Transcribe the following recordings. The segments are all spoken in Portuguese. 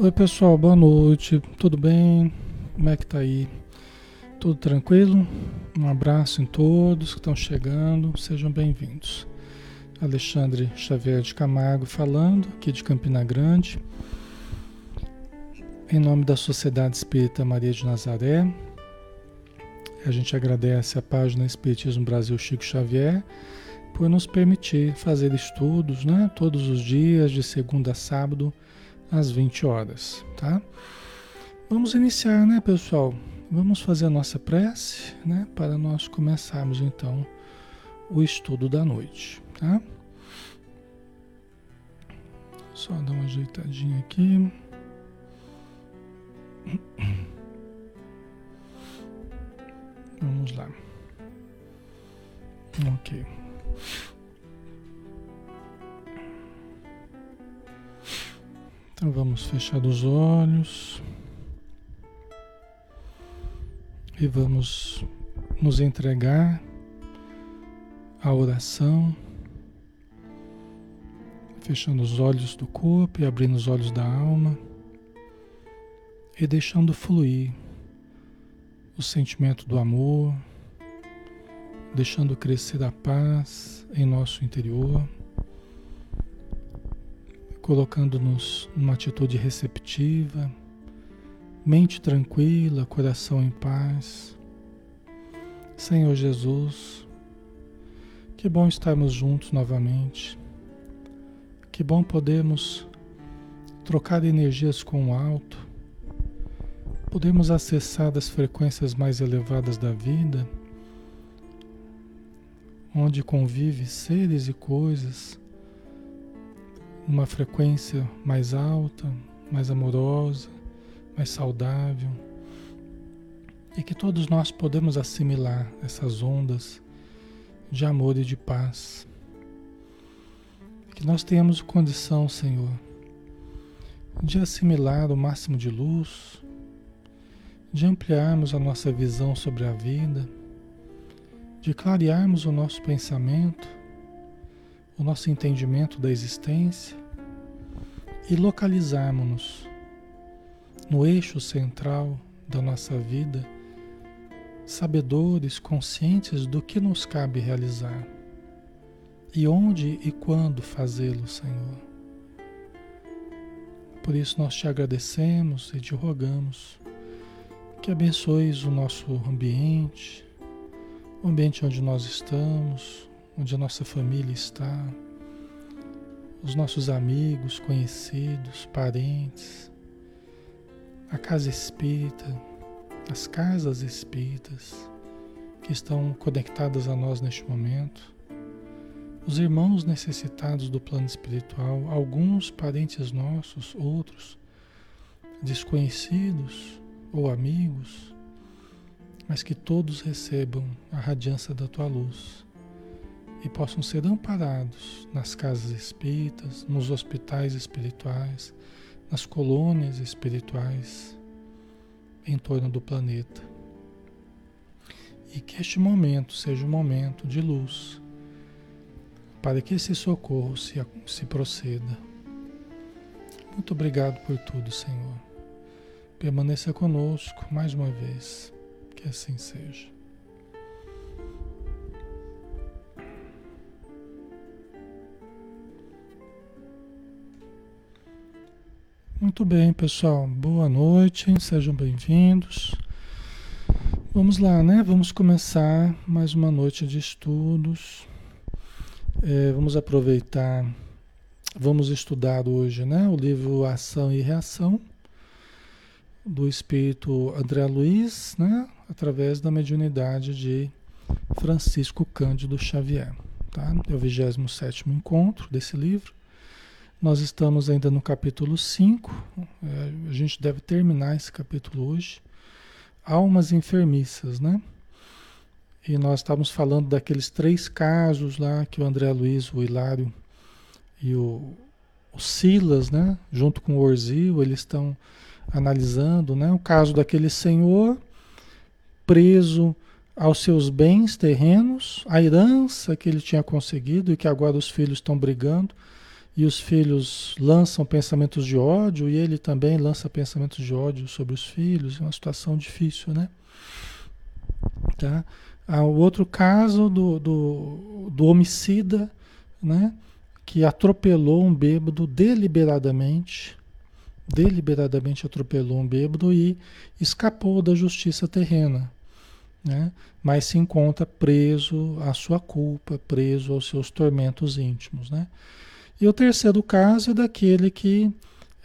Oi pessoal, boa noite, tudo bem? Como é que tá aí? Tudo tranquilo? Um abraço em todos que estão chegando, sejam bem-vindos. Alexandre Xavier de Camargo falando, aqui de Campina Grande, em nome da Sociedade Espírita Maria de Nazaré. A gente agradece a página Espiritismo Brasil Chico Xavier por nos permitir fazer estudos, né, todos os dias, de segunda a sábado às 20 horas, tá? Vamos iniciar, né, pessoal? Vamos fazer a nossa prece, né, para nós começarmos então o estudo da noite, tá? Só dar uma ajeitadinha aqui. Vamos lá. Ok. Então vamos fechar os olhos. E vamos nos entregar à oração, fechando os olhos do corpo e abrindo os olhos da alma. E deixando fluir o sentimento do amor, deixando crescer a paz em nosso interior colocando-nos numa atitude receptiva, mente tranquila, coração em paz. Senhor Jesus, que bom estarmos juntos novamente. Que bom podermos trocar energias com o alto, podemos acessar as frequências mais elevadas da vida, onde convive seres e coisas numa frequência mais alta, mais amorosa, mais saudável. E que todos nós podemos assimilar essas ondas de amor e de paz. Que nós tenhamos condição, Senhor, de assimilar o máximo de luz, de ampliarmos a nossa visão sobre a vida, de clarearmos o nosso pensamento o nosso entendimento da existência e localizarmos-nos no eixo central da nossa vida, sabedores, conscientes do que nos cabe realizar e onde e quando fazê-lo, Senhor. Por isso nós te agradecemos e te rogamos que abençoes o nosso ambiente, o ambiente onde nós estamos, onde a nossa família está, os nossos amigos, conhecidos, parentes, a casa espírita, as casas espíritas que estão conectadas a nós neste momento, os irmãos necessitados do plano espiritual, alguns parentes nossos, outros desconhecidos ou amigos, mas que todos recebam a radiância da tua luz e possam ser amparados nas casas espíritas, nos hospitais espirituais, nas colônias espirituais em torno do planeta. E que este momento seja um momento de luz, para que esse socorro se, se proceda. Muito obrigado por tudo, Senhor. Permaneça conosco mais uma vez. Que assim seja. Muito bem, pessoal. Boa noite, sejam bem-vindos. Vamos lá, né? Vamos começar mais uma noite de estudos. É, vamos aproveitar, vamos estudar hoje, né? O livro Ação e Reação do Espírito André Luiz, né? Através da mediunidade de Francisco Cândido Xavier, tá? É o 27 encontro desse livro. Nós estamos ainda no capítulo 5, é, a gente deve terminar esse capítulo hoje. Almas enfermiças, né? E nós estávamos falando daqueles três casos lá que o André Luiz, o Hilário e o, o Silas, né? Junto com o Orzil, eles estão analisando, né? O caso daquele senhor preso aos seus bens terrenos, a herança que ele tinha conseguido e que agora os filhos estão brigando e os filhos lançam pensamentos de ódio e ele também lança pensamentos de ódio sobre os filhos, é uma situação difícil, né? Tá? Ah, o outro caso do, do, do homicida, né? Que atropelou um bêbado deliberadamente, deliberadamente atropelou um bêbado e escapou da justiça terrena, né? Mas se encontra preso à sua culpa, preso aos seus tormentos íntimos, né? E o terceiro caso é daquele que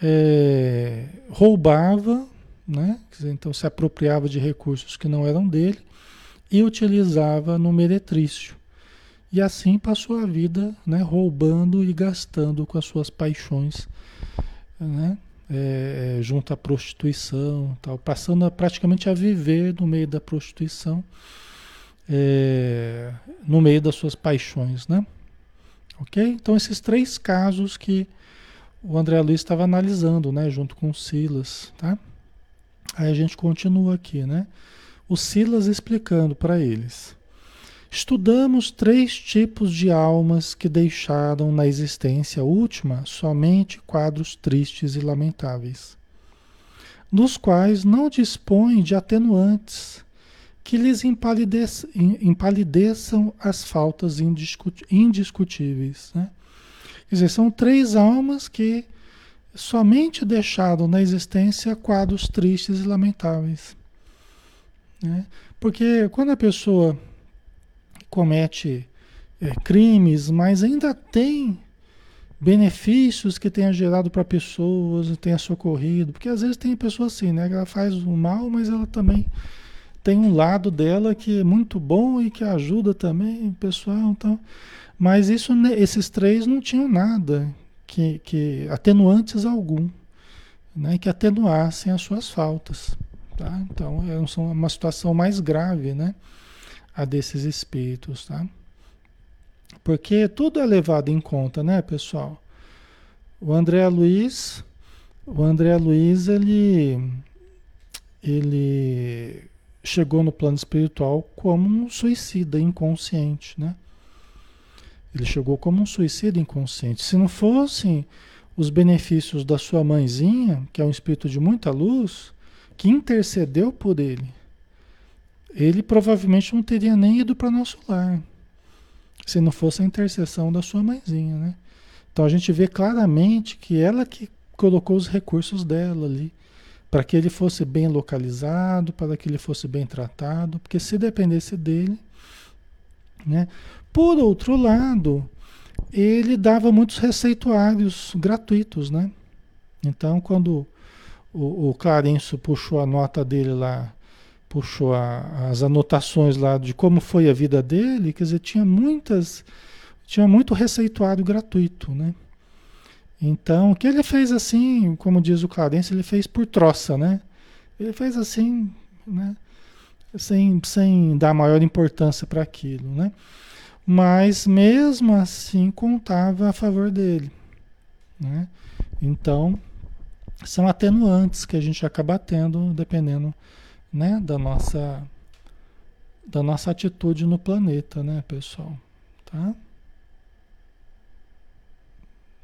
é, roubava, né? então se apropriava de recursos que não eram dele e utilizava no meretrício. E assim passou a vida né, roubando e gastando com as suas paixões, né, é, junto à prostituição, tal, passando a, praticamente a viver no meio da prostituição, é, no meio das suas paixões. Né? Ok? Então, esses três casos que o André Luiz estava analisando, né, junto com o Silas, tá? Aí a gente continua aqui, né? O Silas explicando para eles. Estudamos três tipos de almas que deixaram na existência última somente quadros tristes e lamentáveis, dos quais não dispõem de atenuantes que lhes empalideçam, empalideçam as faltas indiscutíveis. Né? Quer dizer, são três almas que somente deixaram na existência quadros tristes e lamentáveis. Né? Porque quando a pessoa comete é, crimes, mas ainda tem benefícios que tenha gerado para pessoas, tenha socorrido, porque às vezes tem pessoa assim, né, ela faz o mal, mas ela também tem um lado dela que é muito bom e que ajuda também o pessoal. Então, mas isso, esses três não tinham nada que, que atenuantes algum, né, que atenuassem as suas faltas. Tá? Então, é uma situação mais grave, né, a desses espíritos, tá? Porque tudo é levado em conta, né, pessoal? O André Luiz, o André Luiz, ele, ele chegou no plano espiritual como um suicida inconsciente, né? Ele chegou como um suicida inconsciente. Se não fossem os benefícios da sua mãezinha, que é um espírito de muita luz, que intercedeu por ele, ele provavelmente não teria nem ido para nosso lar. Se não fosse a intercessão da sua mãezinha, né? Então a gente vê claramente que ela que colocou os recursos dela ali para que ele fosse bem localizado, para que ele fosse bem tratado, porque se dependesse dele, né? Por outro lado, ele dava muitos receituários gratuitos, né? Então, quando o, o Clarencio puxou a nota dele lá, puxou a, as anotações lá de como foi a vida dele, quer dizer, tinha muitas, tinha muito receituário gratuito, né? Então, o que ele fez assim, como diz o Clarence, ele fez por troça, né? Ele fez assim, né? Sem, sem dar maior importância para aquilo, né? Mas mesmo assim contava a favor dele, né? Então, são atenuantes que a gente acaba tendo dependendo, né, da nossa da nossa atitude no planeta, né, pessoal, tá?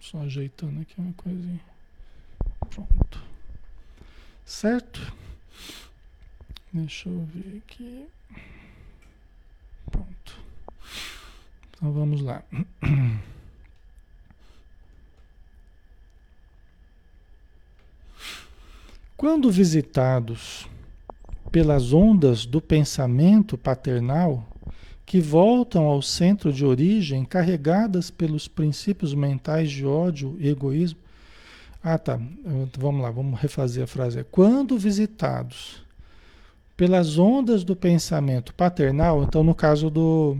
Só ajeitando aqui uma coisinha. Pronto. Certo? Deixa eu ver aqui. Pronto. Então vamos lá. Quando visitados pelas ondas do pensamento paternal, que voltam ao centro de origem carregadas pelos princípios mentais de ódio e egoísmo. Ah, tá. Vamos lá, vamos refazer a frase. Quando visitados pelas ondas do pensamento paternal, então no caso do,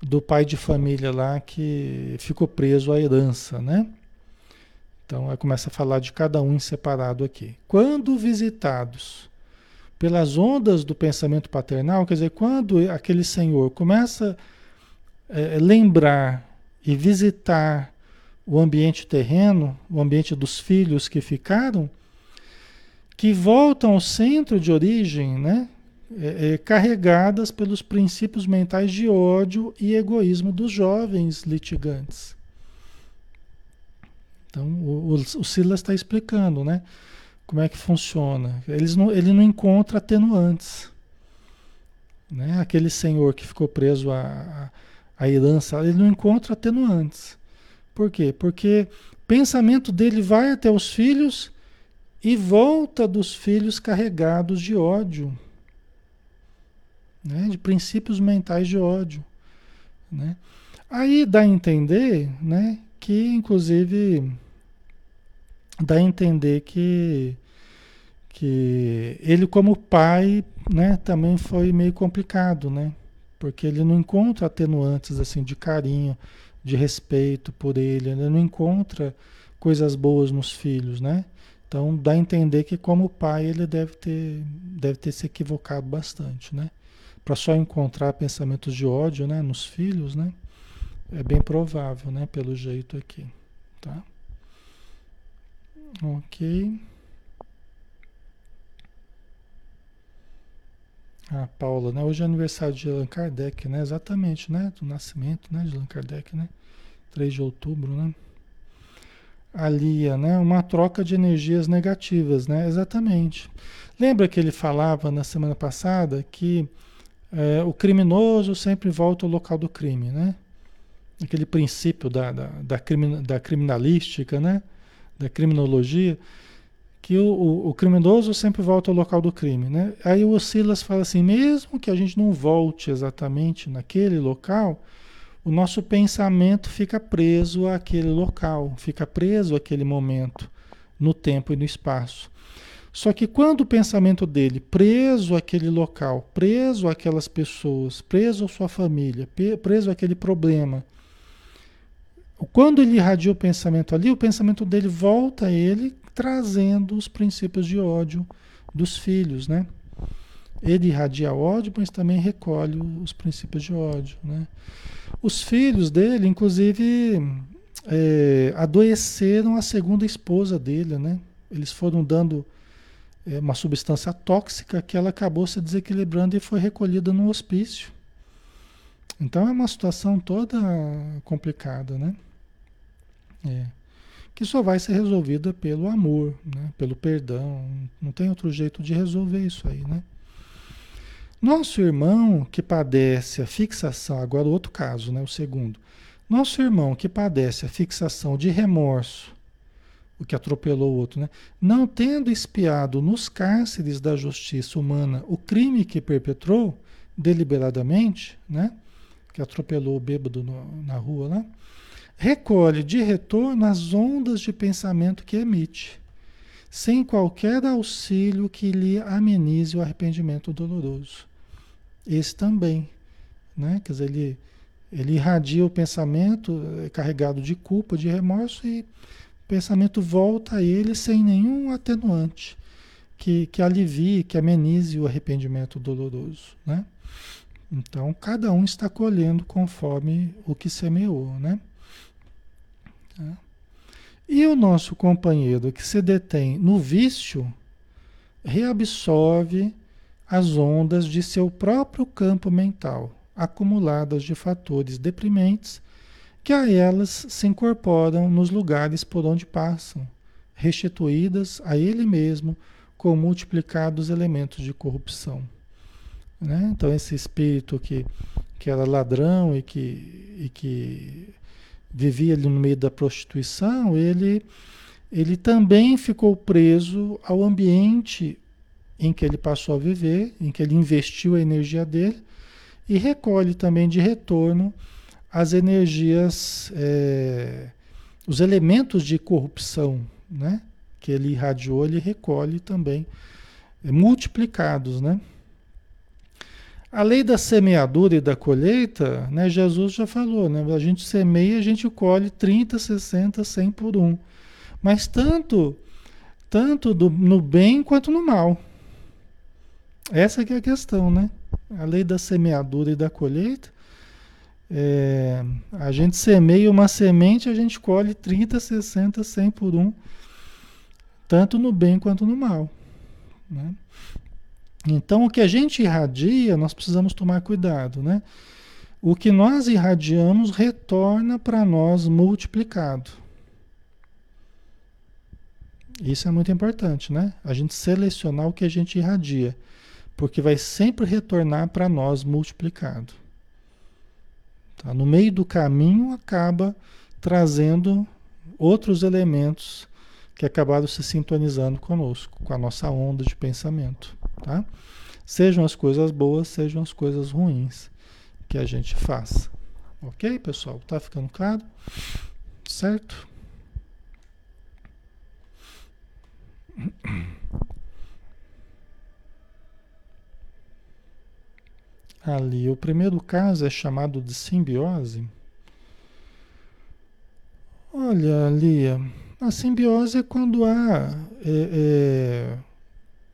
do pai de família lá que ficou preso à herança, né? Então começa a falar de cada um em separado aqui. Quando visitados pelas ondas do pensamento paternal, quer dizer, quando aquele senhor começa a é, lembrar e visitar o ambiente terreno, o ambiente dos filhos que ficaram, que voltam ao centro de origem, né? É, é, carregadas pelos princípios mentais de ódio e egoísmo dos jovens litigantes. Então, o, o, o Silas está explicando, né? Como é que funciona. Eles não, ele não encontra atenuantes. Né? Aquele senhor que ficou preso à, à herança, ele não encontra atenuantes. Por quê? Porque pensamento dele vai até os filhos e volta dos filhos carregados de ódio, né? de princípios mentais de ódio. Né? Aí dá a entender né, que, inclusive, dá a entender que, que ele, como pai, né, também foi meio complicado, né? Porque ele não encontra atenuantes assim de carinho, de respeito por ele, ele não encontra coisas boas nos filhos, né? Então dá a entender que como pai ele deve ter, deve ter se equivocado bastante, né? Para só encontrar pensamentos de ódio, né, nos filhos, né? É bem provável, né, pelo jeito aqui, tá? Ok. A Paula, né? Hoje é aniversário de Allan Kardec, né? Exatamente, né? Do nascimento, né? De Allan Kardec, né? 3 de outubro, né? A Lia, né? Uma troca de energias negativas, né? Exatamente. Lembra que ele falava na semana passada que é, o criminoso sempre volta ao local do crime, né? Aquele princípio da, da, da, da criminalística, né? Da criminologia que o, o, o, criminoso sempre volta ao local do crime, né? Aí o Silas fala assim, mesmo que a gente não volte exatamente naquele local, o nosso pensamento fica preso àquele local, fica preso àquele momento, no tempo e no espaço. Só que quando o pensamento dele, preso àquele local, preso àquelas pessoas, preso à sua família, preso àquele problema, quando ele irradia o pensamento ali, o pensamento dele volta a ele trazendo os princípios de ódio dos filhos, né? Ele irradia ódio, mas também recolhe os princípios de ódio, né? Os filhos dele, inclusive, é, adoeceram a segunda esposa dele, né? Eles foram dando é, uma substância tóxica que ela acabou se desequilibrando e foi recolhida no hospício. Então é uma situação toda complicada, né? É que só vai ser resolvida pelo amor, né? pelo perdão. Não tem outro jeito de resolver isso aí, né? Nosso irmão que padece a fixação, agora o outro caso, né? o segundo. Nosso irmão que padece a fixação de remorso, o que atropelou o outro, né? não tendo espiado nos cárceres da justiça humana o crime que perpetrou deliberadamente, né? que atropelou o bêbado no, na rua lá, recolhe de retorno as ondas de pensamento que emite, sem qualquer auxílio que lhe amenize o arrependimento doloroso. Esse também, né? Quer dizer, ele, ele irradia o pensamento eh, carregado de culpa, de remorso, e o pensamento volta a ele sem nenhum atenuante que, que alivie, que amenize o arrependimento doloroso, né? Então, cada um está colhendo conforme o que semeou, né? Né? E o nosso companheiro que se detém no vício reabsorve as ondas de seu próprio campo mental, acumuladas de fatores deprimentes, que a elas se incorporam nos lugares por onde passam, restituídas a ele mesmo com multiplicados elementos de corrupção. Né? Então, esse espírito que, que era ladrão e que, e que vivia no meio da prostituição, ele, ele também ficou preso ao ambiente em que ele passou a viver, em que ele investiu a energia dele, e recolhe também de retorno as energias, é, os elementos de corrupção, né? Que ele irradiou, ele recolhe também, é, multiplicados, né? A lei da semeadura e da colheita, né, Jesus já falou, né, a gente semeia, a gente colhe 30, 60, 100 por um. Mas tanto, tanto do, no bem quanto no mal. Essa que é a questão, né? A lei da semeadura e da colheita, é, a gente semeia uma semente, a gente colhe 30, 60, 100 por um, tanto no bem quanto no mal. Né? Então, o que a gente irradia, nós precisamos tomar cuidado, né? O que nós irradiamos retorna para nós multiplicado. Isso é muito importante, né? A gente selecionar o que a gente irradia, porque vai sempre retornar para nós multiplicado. Tá? No meio do caminho acaba trazendo outros elementos que acabaram se sintonizando conosco, com a nossa onda de pensamento, tá? Sejam as coisas boas, sejam as coisas ruins que a gente faça. Ok, pessoal? Tá ficando claro? Certo? Ali, o primeiro caso é chamado de simbiose. Olha, Lia, a simbiose é quando há é, é,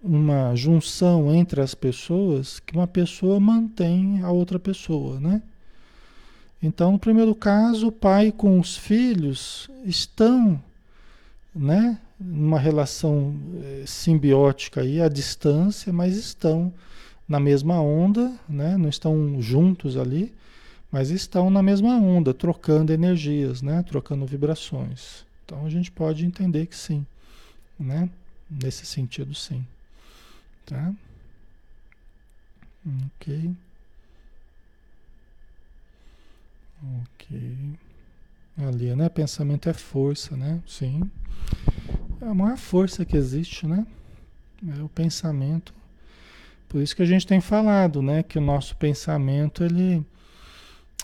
uma junção entre as pessoas que uma pessoa mantém a outra pessoa, né? Então, no primeiro caso, o pai com os filhos estão, né, numa relação é, simbiótica aí à distância, mas estão na mesma onda, né? Não estão juntos ali, mas estão na mesma onda, trocando energias, né? Trocando vibrações. Então a gente pode entender que sim, né? Nesse sentido, sim. Tá? Ok. Ok. Ali, né? Pensamento é força, né? Sim. É a maior força que existe, né? É o pensamento por isso que a gente tem falado, né, que o nosso pensamento ele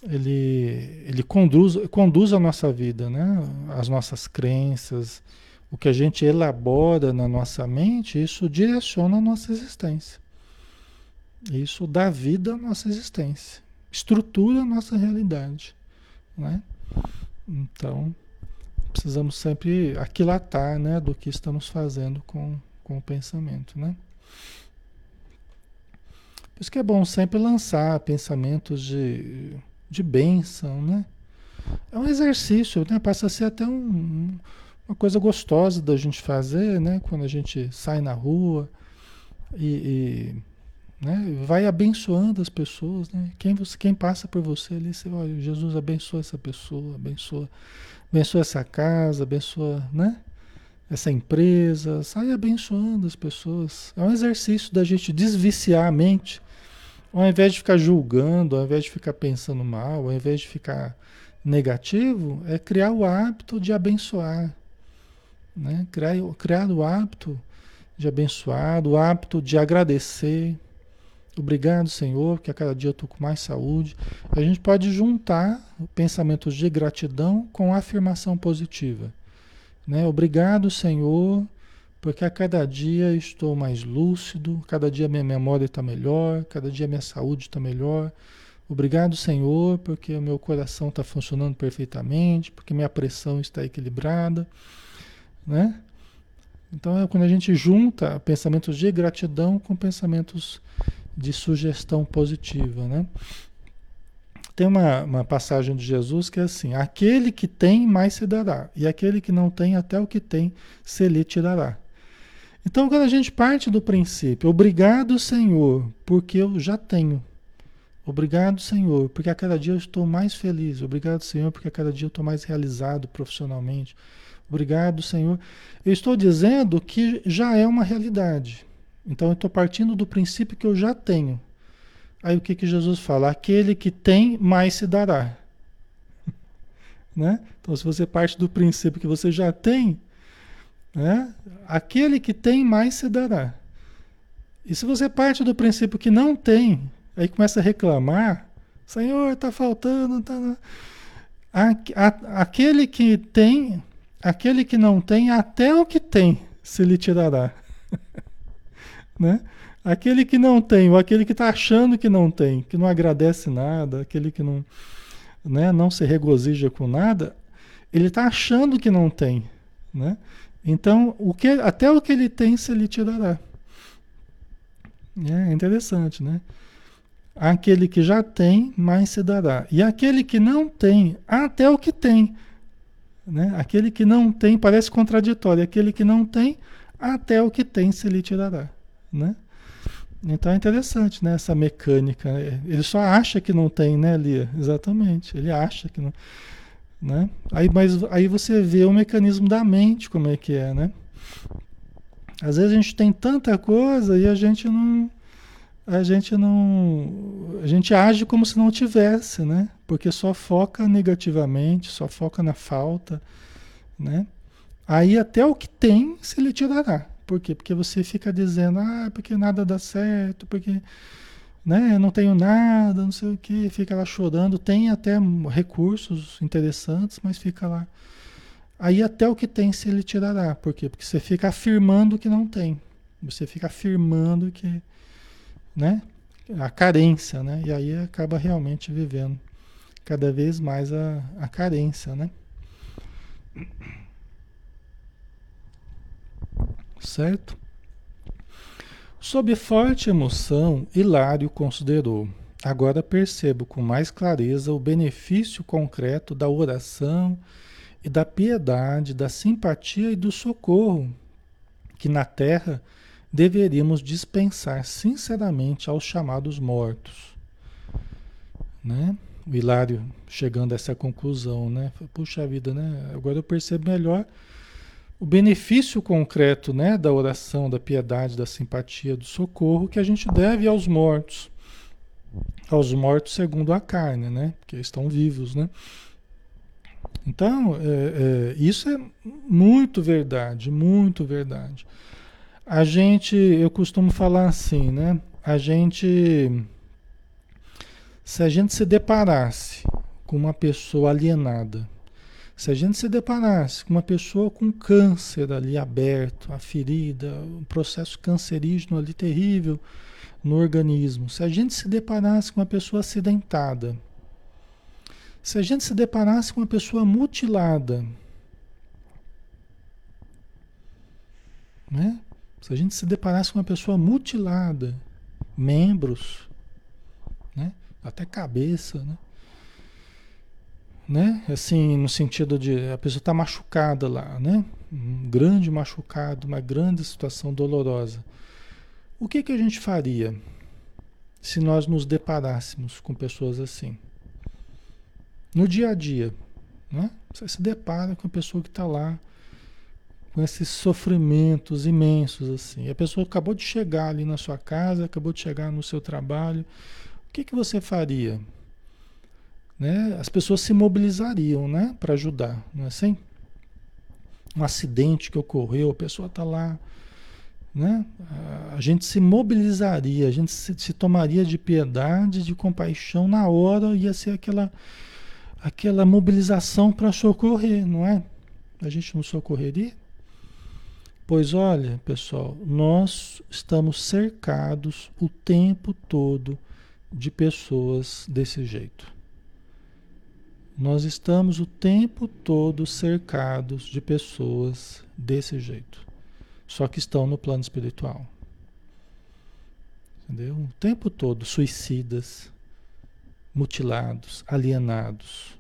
ele ele conduz conduz a nossa vida, né? As nossas crenças, o que a gente elabora na nossa mente, isso direciona a nossa existência. Isso dá vida à nossa existência, estrutura a nossa realidade, né? Então, precisamos sempre aquilatar, né, do que estamos fazendo com, com o pensamento, né? Por isso que é bom sempre lançar pensamentos de, de bênção, né? É um exercício, né? Passa a ser até um, uma coisa gostosa da gente fazer, né? Quando a gente sai na rua e, e né? vai abençoando as pessoas, né? Quem, você, quem passa por você ali, você olha, Jesus abençoa essa pessoa, abençoa, abençoa essa casa, abençoa, né? essa empresa, sai abençoando as pessoas. É um exercício da gente desviciar a mente ao invés de ficar julgando, ao invés de ficar pensando mal, ao invés de ficar negativo, é criar o hábito de abençoar. Né? Criar, o hábito de abençoar, o hábito de agradecer. Obrigado, Senhor, que a cada dia eu estou com mais saúde. A gente pode juntar pensamentos de gratidão com afirmação positiva. Né? Obrigado, Senhor, porque a cada dia estou mais lúcido, cada dia minha memória está melhor, cada dia minha saúde está melhor. Obrigado, Senhor, porque o meu coração está funcionando perfeitamente, porque minha pressão está equilibrada, né? Então é quando a gente junta pensamentos de gratidão com pensamentos de sugestão positiva, né? Tem uma, uma passagem de Jesus que é assim: aquele que tem, mais se dará, e aquele que não tem, até o que tem, se lhe tirará. Então, quando a gente parte do princípio, obrigado, Senhor, porque eu já tenho. Obrigado, Senhor, porque a cada dia eu estou mais feliz. Obrigado, Senhor, porque a cada dia eu estou mais realizado profissionalmente. Obrigado, Senhor. Eu estou dizendo que já é uma realidade. Então, eu estou partindo do princípio que eu já tenho. Aí o que, que Jesus fala? Aquele que tem, mais se dará. né? Então, se você parte do princípio que você já tem, né? Aquele que tem, mais se dará. E se você parte do princípio que não tem, aí começa a reclamar, Senhor, está faltando. Tá... Aquele que tem, aquele que não tem, até o que tem se lhe tirará. né? Aquele que não tem, ou aquele que está achando que não tem, que não agradece nada, aquele que não, né, não se regozija com nada, ele está achando que não tem. Né? Então, o que, até o que ele tem se lhe tirará. É interessante, né? Aquele que já tem, mais se dará. E aquele que não tem, até o que tem. Né? Aquele que não tem, parece contraditório. Aquele que não tem, até o que tem se lhe tirará. Né? Então é interessante né, essa mecânica. Ele só acha que não tem, né, Lia? Exatamente. Ele acha que não. Né? Aí, mas aí você vê o mecanismo da mente, como é que é, né? Às vezes a gente tem tanta coisa e a gente não a gente não a gente age como se não tivesse, né? Porque só foca negativamente, só foca na falta, né? Aí até o que tem se lhe tirará. Por quê? Porque você fica dizendo, ah, porque nada dá certo, porque né, eu não tenho nada, não sei o que, fica lá chorando, tem até recursos interessantes, mas fica lá. Aí até o que tem se lhe tirará. Por quê? Porque você fica afirmando que não tem. Você fica afirmando que, né, a carência, né? E aí acaba realmente vivendo cada vez mais a, a carência, né? Certo? Sob forte emoção, Hilário considerou. Agora percebo com mais clareza o benefício concreto da oração e da piedade, da simpatia e do socorro que na terra deveríamos dispensar sinceramente aos chamados mortos. Né? O Hilário chegando a essa conclusão, né? Puxa vida, né? Agora eu percebo melhor o benefício concreto né, da oração, da piedade, da simpatia, do socorro que a gente deve aos mortos. Aos mortos segundo a carne, né? Porque estão vivos, né? Então, é, é, isso é muito verdade, muito verdade. A gente, eu costumo falar assim, né? A gente, se a gente se deparasse com uma pessoa alienada, se a gente se deparasse com uma pessoa com câncer ali aberto, a ferida, um processo cancerígeno ali terrível no organismo, se a gente se deparasse com uma pessoa acidentada, se a gente se deparasse com uma pessoa mutilada, né? Se a gente se deparasse com uma pessoa mutilada, membros? Até cabeça, né? né? Assim, no sentido de a pessoa está machucada lá, né? Um grande machucado, uma grande situação dolorosa. O que, que a gente faria se nós nos deparássemos com pessoas assim? No dia a dia, né? Você se depara com a pessoa que está lá com esses sofrimentos imensos assim. A pessoa acabou de chegar ali na sua casa, acabou de chegar no seu trabalho. O que, que você faria? né, as pessoas se mobilizariam né, para ajudar, não é assim? Um acidente que ocorreu, a pessoa está lá, né? A gente se mobilizaria, a gente se, se, tomaria de piedade, de compaixão na hora, ia ser aquela, aquela mobilização para socorrer, não é? A gente não socorreria? Pois olha, pessoal, nós estamos cercados o tempo todo de pessoas desse jeito. Nós estamos o tempo todo cercados de pessoas desse jeito, só que estão no plano espiritual. Entendeu? O tempo todo suicidas, mutilados, alienados.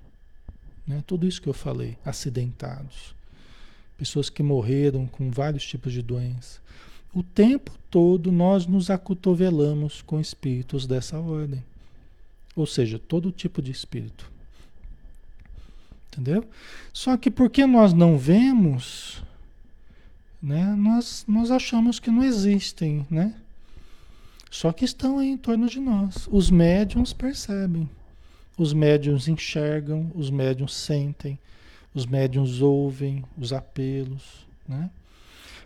Né? Tudo isso que eu falei, acidentados. Pessoas que morreram com vários tipos de doenças. O tempo todo nós nos acotovelamos com espíritos dessa ordem. Ou seja, todo tipo de espírito. Entendeu? Só que porque nós não vemos, né, nós, nós achamos que não existem, né? Só que estão aí em torno de nós. Os médiums percebem. Os médiums enxergam, os médiums sentem, os médiums ouvem os apelos, né?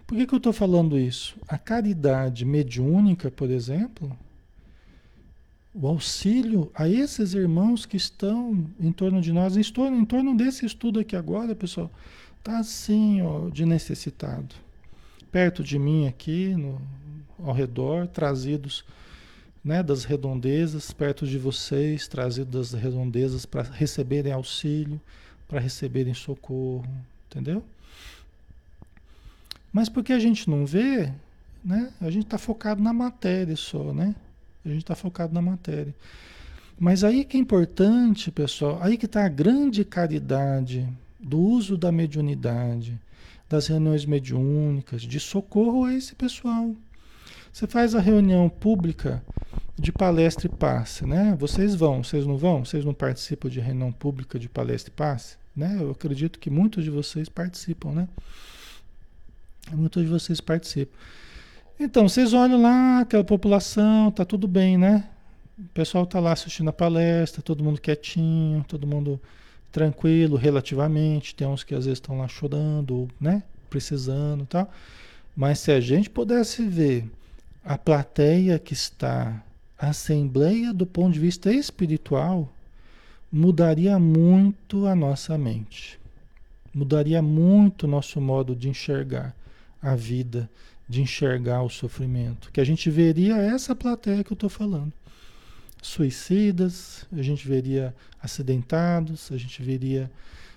Por que, que eu estou falando isso? A caridade mediúnica, por exemplo, o auxílio a esses irmãos que estão em torno de nós, em torno, desse estudo aqui agora, pessoal, tá assim, ó, de necessitado. Perto de mim aqui, no, ao redor, trazidos né, das redondezas, perto de vocês, trazidos das redondezas para receberem auxílio, para receberem socorro, entendeu? Mas porque a gente não vê, né? A gente está focado na matéria só, né? A gente está focado na matéria. Mas aí que é importante, pessoal, aí que está a grande caridade do uso da mediunidade, das reuniões mediúnicas, de socorro a esse pessoal. Você faz a reunião pública de palestra e passe, né? Vocês vão, vocês não vão? Vocês não participam de reunião pública de palestra e passe? Né? Eu acredito que muitos de vocês participam, né? Muitos de vocês participam. Então, vocês olham lá, aquela população, tá tudo bem, né? O pessoal tá lá assistindo a palestra, todo mundo quietinho, todo mundo tranquilo relativamente. Tem uns que às vezes estão lá chorando, né? Precisando tal. Mas se a gente pudesse ver a plateia que está, a assembleia do ponto de vista espiritual, mudaria muito a nossa mente. Mudaria muito o nosso modo de enxergar a vida, de enxergar o sofrimento. Que a gente veria essa plateia que eu estou falando. Suicidas, a gente veria acidentados, a gente veria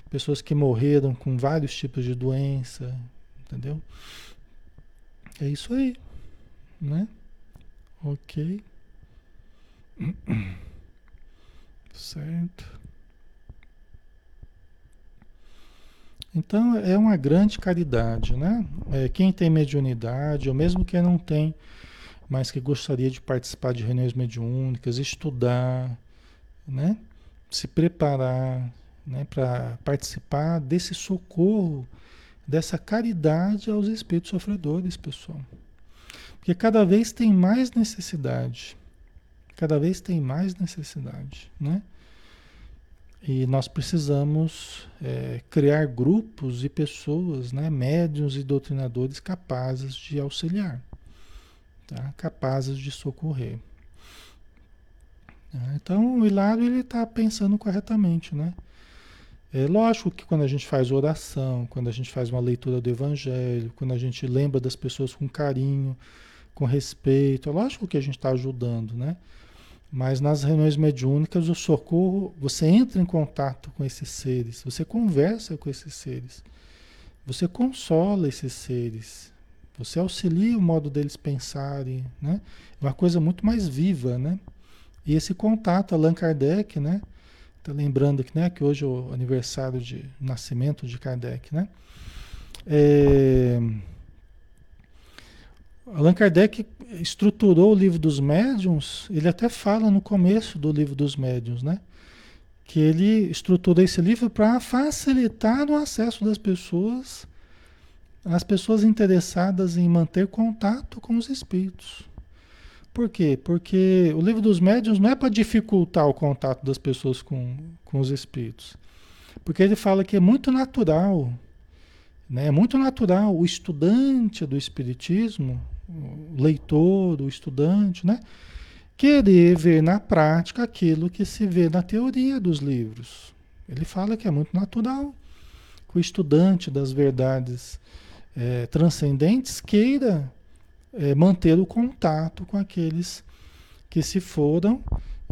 pessoas que morreram com vários tipos de doença, entendeu? É isso aí, né? Ok. Certo. Então é uma grande caridade, né? É, quem tem mediunidade, ou mesmo quem não tem, mas que gostaria de participar de reuniões mediúnicas, estudar, né? Se preparar, né? Para participar desse socorro, dessa caridade aos espíritos sofredores, pessoal. Porque cada vez tem mais necessidade, cada vez tem mais necessidade, né? E nós precisamos é, criar grupos e pessoas, né, médiums e doutrinadores capazes de auxiliar, tá? capazes de socorrer. Tá? Então o Hilário ele está pensando corretamente, né? É lógico que quando a gente faz oração, quando a gente faz uma leitura do Evangelho, quando a gente lembra das pessoas com carinho, com respeito, é lógico que a gente está ajudando, né? Mas nas reuniões mediúnicas, o socorro, você entra em contato com esses seres, você conversa com esses seres, você consola esses seres, você auxilia o modo deles pensarem, né? É uma coisa muito mais viva, né? E esse contato, Allan Kardec, né? Tá lembrando que, né, que hoje é o aniversário de nascimento de Kardec, né? É... Allan Kardec estruturou o livro dos médiuns, ele até fala no começo do livro dos médiuns, né? Que ele estruturou esse livro para facilitar o acesso das pessoas, as pessoas interessadas em manter contato com os espíritos. Por quê? Porque o livro dos médiuns não é para dificultar o contato das pessoas com, com os espíritos. Porque ele fala que é muito natural, né? é muito natural o estudante do espiritismo, leitor, o estudante, né? Querer ver na prática aquilo que se vê na teoria dos livros. Ele fala que é muito natural que o estudante das verdades é, transcendentes queira é, manter o contato com aqueles que se foram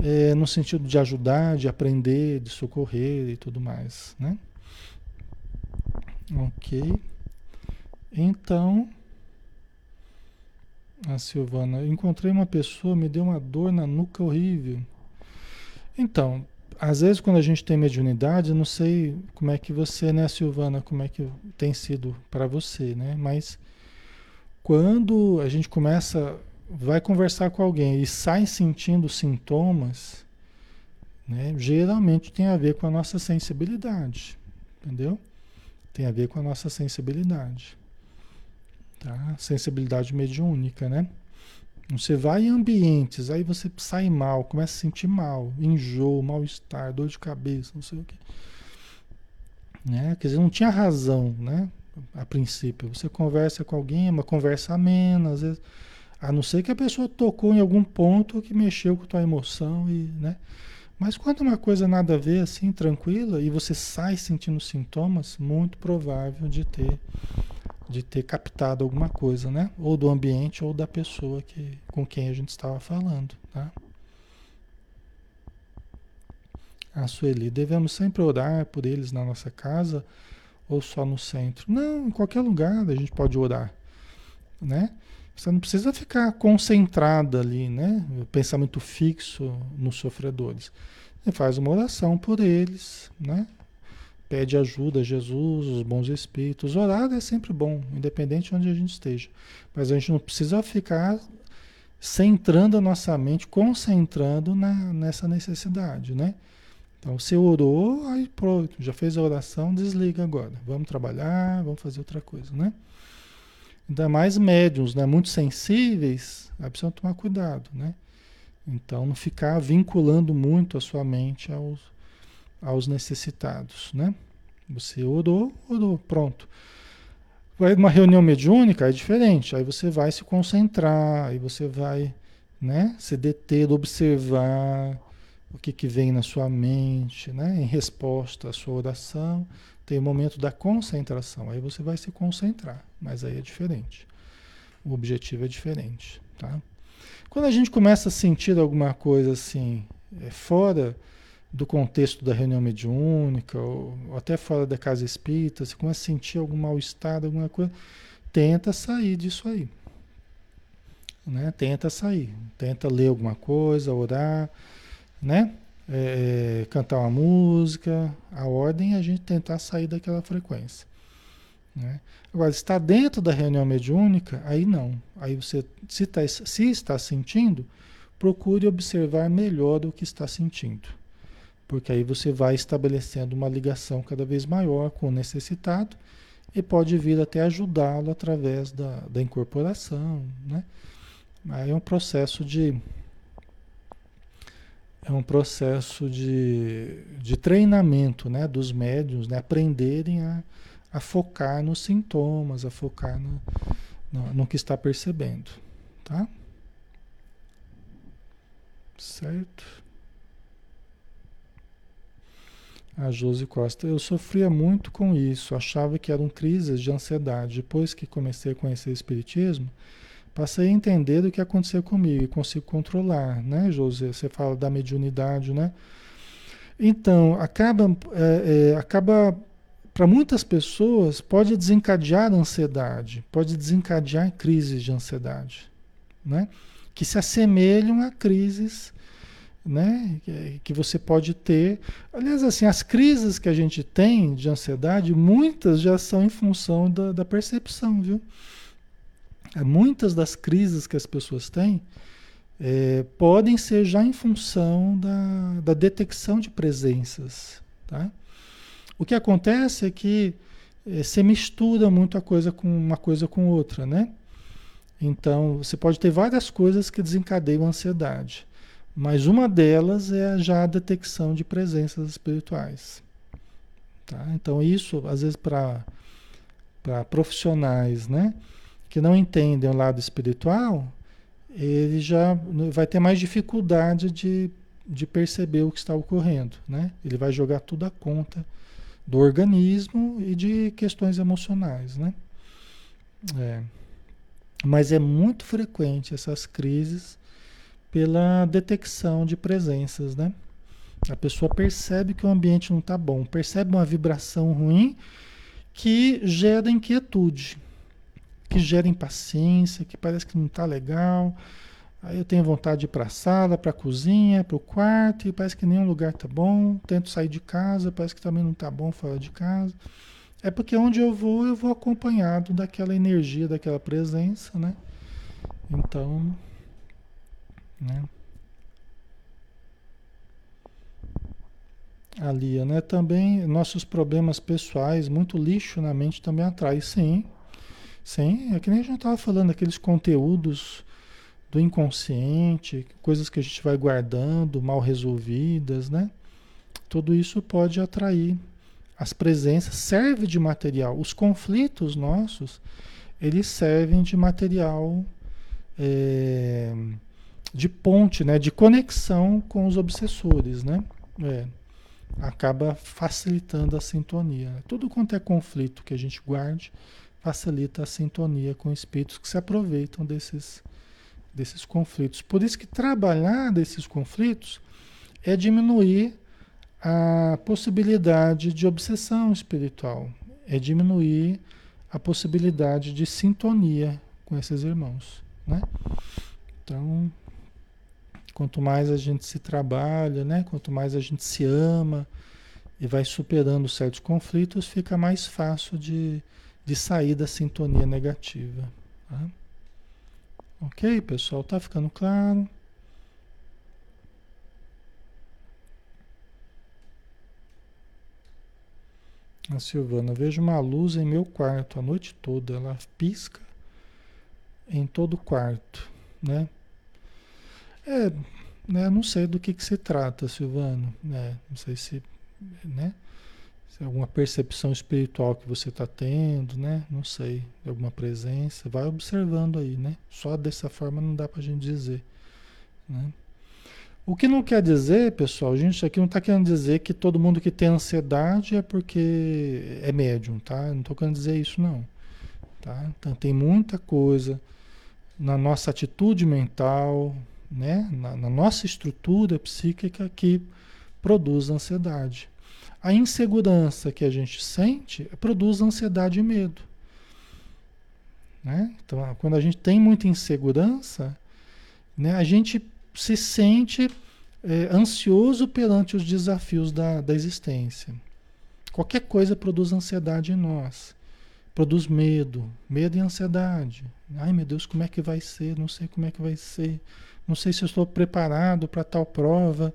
é, no sentido de ajudar, de aprender, de socorrer e tudo mais, né? Ok. Então, a Silvana, encontrei uma pessoa, me deu uma dor na nuca horrível. Então, às vezes quando a gente tem mediunidade, não sei como é que você, né, Silvana, como é que tem sido para você, né? Mas quando a gente começa, vai conversar com alguém e sai sentindo sintomas, né, geralmente tem a ver com a nossa sensibilidade, entendeu? Tem a ver com a nossa sensibilidade. Tá? Sensibilidade mediúnica, né? Você vai em ambientes, aí você sai mal, começa a sentir mal, enjoo, mal-estar, dor de cabeça, não sei o quê. Né? Quer dizer, não tinha razão, né? A princípio. Você conversa com alguém, é uma conversa amena, às vezes, a não ser que a pessoa tocou em algum ponto que mexeu com a tua emoção e, né? Mas quando uma coisa nada a ver, assim, tranquila, e você sai sentindo sintomas, muito provável de ter de ter captado alguma coisa, né? Ou do ambiente ou da pessoa que, com quem a gente estava falando, tá? A Sueli, devemos sempre orar por eles na nossa casa ou só no centro? Não, em qualquer lugar a gente pode orar, né? Você não precisa ficar concentrada ali, né? Pensamento fixo nos sofredores. Você faz uma oração por eles, né? Pede ajuda a Jesus, os bons espíritos. Orar é sempre bom, independente de onde a gente esteja. Mas a gente não precisa ficar centrando a nossa mente, concentrando na, nessa necessidade, né? Então, você orou, aí pronto, já fez a oração, desliga agora. Vamos trabalhar, vamos fazer outra coisa, né? Ainda mais médiums, né? Muito sensíveis, aí precisam tomar cuidado, né? Então, não ficar vinculando muito a sua mente aos, aos necessitados, né? Você orou, orou, pronto. Vai uma reunião mediúnica é diferente, aí você vai se concentrar, aí você vai, né, se deter, observar o que, que vem na sua mente, né, em resposta à sua oração. Tem o momento da concentração, aí você vai se concentrar, mas aí é diferente. O objetivo é diferente, tá? Quando a gente começa a sentir alguma coisa assim, é, fora do contexto da reunião mediúnica, ou, ou, até fora da casa espírita, você começa a sentir algum mal-estar, alguma coisa, tenta sair disso aí. Né? Tenta sair, tenta ler alguma coisa, orar, né? É, é cantar uma música, a ordem é a gente tentar sair daquela frequência. Né? Agora, está dentro da reunião mediúnica, aí não. Aí você, se, tá, se está sentindo, procure observar melhor o que está sentindo. Porque aí você vai estabelecendo uma ligação cada vez maior com o necessitado e pode vir até ajudá-lo através da, da incorporação. Né? Aí é um processo de. É um processo de, de treinamento né, dos médios, né, aprenderem a, a focar nos sintomas, a focar no, no, no que está percebendo, tá? Certo? A Josi Costa, eu sofria muito com isso, achava que eram crises de ansiedade. Depois que comecei a conhecer o Espiritismo, passei a entender o que aconteceu comigo e consigo controlar, né, Josi? Você fala da mediunidade, né? Então, acaba, é, é, acaba para muitas pessoas, pode desencadear ansiedade, pode desencadear crises de ansiedade, né? que se assemelham a crises né? que você pode ter. Aliás, assim, as crises que a gente tem de ansiedade, muitas já são em função da, da percepção, viu? É, muitas das crises que as pessoas têm é, podem ser já em função da, da detecção de presenças, tá? O que acontece é que eh, você mistura muito a coisa com uma coisa com outra, né? Então, você pode ter várias coisas que desencadeiam a ansiedade, mas uma delas é já a detecção de presenças espirituais. Tá? Então, isso, às vezes, para profissionais né, que não entendem o lado espiritual, ele já vai ter mais dificuldade de, de perceber o que está ocorrendo. Né? Ele vai jogar tudo a conta do organismo e de questões emocionais, né? É. Mas é muito frequente essas crises pela detecção de presenças, né? A pessoa percebe que o ambiente não está bom, percebe uma vibração ruim que gera inquietude, que gera impaciência, que parece que não está legal, Aí eu tenho vontade de ir para a sala, para a cozinha, para o quarto, e parece que nenhum lugar tá bom. Tento sair de casa, parece que também não tá bom fora de casa. É porque onde eu vou, eu vou acompanhado daquela energia, daquela presença, né? Então, né? A Lia, né? Também nossos problemas pessoais, muito lixo na mente também atrai, sim. Sim, é que nem a gente estava falando, aqueles conteúdos do inconsciente, coisas que a gente vai guardando, mal resolvidas, né? Tudo isso pode atrair as presenças, serve de material. Os conflitos nossos, eles servem de material é, de ponte, né? De conexão com os obsessores, né? É, acaba facilitando a sintonia. Tudo quanto é conflito que a gente guarde, facilita a sintonia com espíritos que se aproveitam desses desses conflitos. Por isso que trabalhar desses conflitos é diminuir a possibilidade de obsessão espiritual, é diminuir a possibilidade de sintonia com esses irmãos, né? Então, quanto mais a gente se trabalha, né? Quanto mais a gente se ama e vai superando certos conflitos, fica mais fácil de, de sair da sintonia negativa. Tá? Ok, pessoal, tá ficando claro? A Silvana, vejo uma luz em meu quarto a noite toda. Ela pisca em todo o quarto, né? É, né, não sei do que, que se trata, Silvano, né? Não sei se, né? Se é alguma percepção espiritual que você está tendo, né? Não sei, alguma presença, vai observando aí, né? Só dessa forma não dá para a gente dizer, né? O que não quer dizer, pessoal, gente, isso aqui não está querendo dizer que todo mundo que tem ansiedade é porque é médium, tá? Não estou querendo dizer isso, não. Tá? Então tem muita coisa na nossa atitude mental, né? na, na nossa estrutura psíquica que produz ansiedade. A insegurança que a gente sente produz ansiedade e medo. Né? Então, quando a gente tem muita insegurança, né, a gente se sente é, ansioso perante os desafios da, da existência. Qualquer coisa produz ansiedade em nós. Produz medo, medo e ansiedade. Ai meu Deus, como é que vai ser? Não sei como é que vai ser. Não sei se eu estou preparado para tal prova.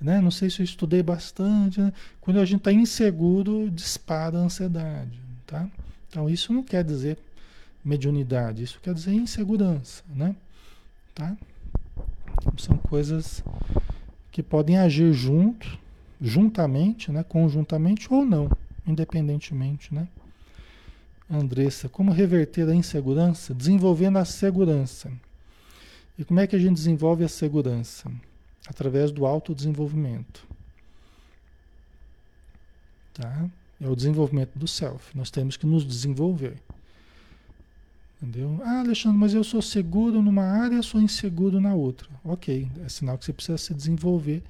Né? Não sei se eu estudei bastante. Né? Quando a gente está inseguro, dispara a ansiedade. Tá? Então isso não quer dizer mediunidade, isso quer dizer insegurança. Né? Tá? São coisas que podem agir junto, juntamente, né? conjuntamente ou não, independentemente. Né? Andressa, como reverter a insegurança? Desenvolvendo a segurança. E como é que a gente desenvolve a segurança? Através do autodesenvolvimento. Tá? É o desenvolvimento do self. Nós temos que nos desenvolver. Entendeu? Ah, Alexandre, mas eu sou seguro numa área, sou inseguro na outra. Ok, é sinal que você precisa se desenvolver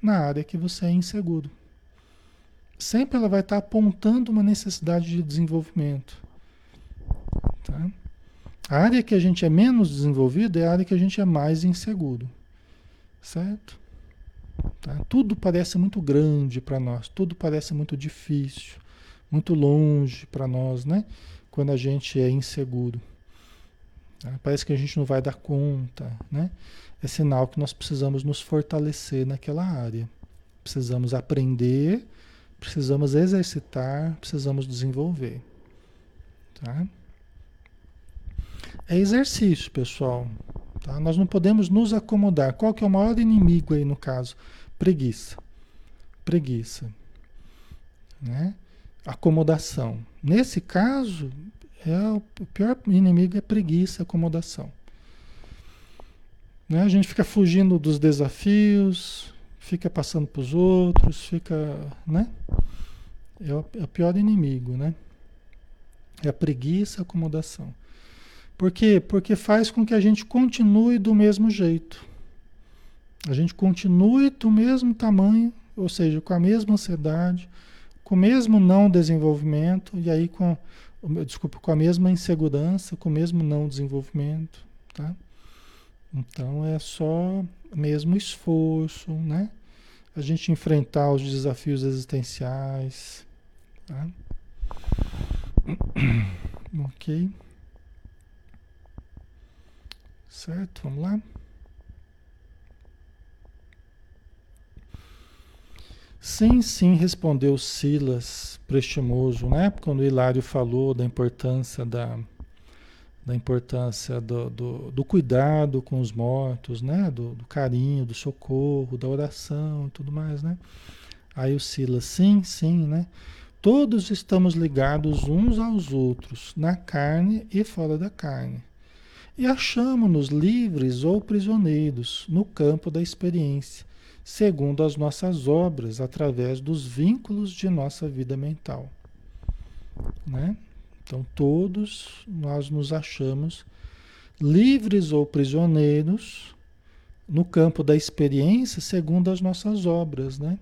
na área que você é inseguro. Sempre ela vai estar apontando uma necessidade de desenvolvimento. Tá? A área que a gente é menos desenvolvido é a área que a gente é mais inseguro. Certo? Tá? Tudo parece muito grande para nós, tudo parece muito difícil, muito longe para nós, né? Quando a gente é inseguro. Tá? Parece que a gente não vai dar conta, né? É sinal que nós precisamos nos fortalecer naquela área. Precisamos aprender, precisamos exercitar, precisamos desenvolver. Tá? É exercício, pessoal. Tá? Nós não podemos nos acomodar. Qual que é o maior inimigo aí no caso? Preguiça. Preguiça. Né? Acomodação. Nesse caso, é o pior inimigo é preguiça, acomodação. Né? A gente fica fugindo dos desafios, fica passando para os outros, fica, né? É o, é o, pior inimigo, né? É a preguiça, a acomodação. Por quê? Porque faz com que a gente continue do mesmo jeito. A gente continue do mesmo tamanho, ou seja, com a mesma ansiedade, com o mesmo não desenvolvimento, e aí com desculpa, com a mesma insegurança, com o mesmo não desenvolvimento, tá? Então é só mesmo esforço, né? A gente enfrentar os desafios existenciais, tá? ok? Certo? Vamos lá? Sim, sim, respondeu Silas, prestimoso, né? Quando Hilário falou da importância da, da importância do, do, do cuidado com os mortos, né? Do, do, carinho, do socorro, da oração e tudo mais, né? Aí o Silas, sim, sim, né? Todos estamos ligados uns aos outros, na carne e fora da carne. E achamos-nos livres ou prisioneiros no campo da experiência segundo as nossas obras, através dos vínculos de nossa vida mental. Né? Então, todos nós nos achamos livres ou prisioneiros no campo da experiência, segundo as nossas obras. Né?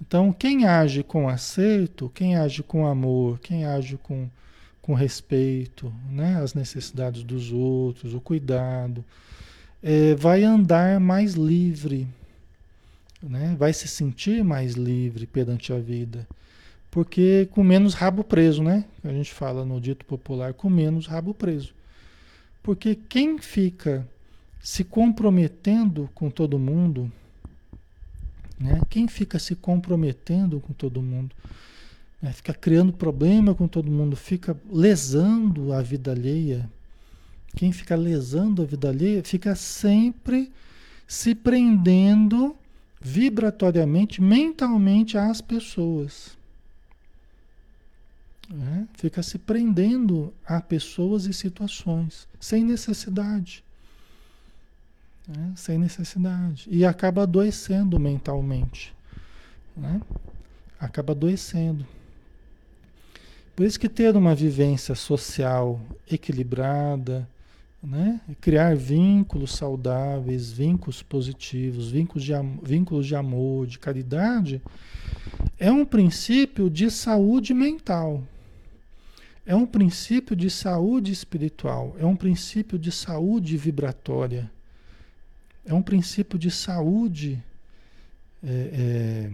Então, quem age com acerto, quem age com amor, quem age com, com respeito né? às necessidades dos outros, o cuidado, é, vai andar mais livre né? vai se sentir mais livre perante a vida. Porque com menos rabo preso, né? A gente fala no dito popular, com menos rabo preso. Porque quem fica se comprometendo com todo mundo, né? Quem fica se comprometendo com todo mundo, né? fica criando problema com todo mundo, fica lesando a vida alheia, Quem fica lesando a vida alheia fica sempre se prendendo vibratoriamente, mentalmente às pessoas. É, fica se prendendo a pessoas e situações, sem necessidade. É, sem necessidade. E acaba adoecendo mentalmente. Né? Acaba adoecendo. Por isso que ter uma vivência social equilibrada, né? criar vínculos saudáveis, vínculos positivos, vínculos de, vínculos de amor, de caridade, é um princípio de saúde mental. É um princípio de saúde espiritual, é um princípio de saúde vibratória, é um princípio de saúde é, é,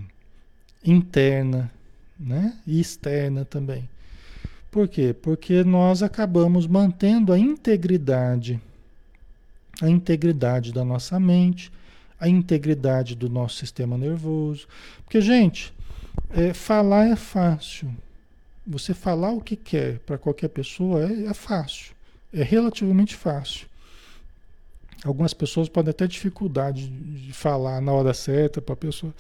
interna né? e externa também. Por quê? Porque nós acabamos mantendo a integridade, a integridade da nossa mente, a integridade do nosso sistema nervoso. Porque, gente, é, falar é fácil. Você falar o que quer para qualquer pessoa é, é fácil, é relativamente fácil. Algumas pessoas podem ter dificuldade de falar na hora certa para a pessoa.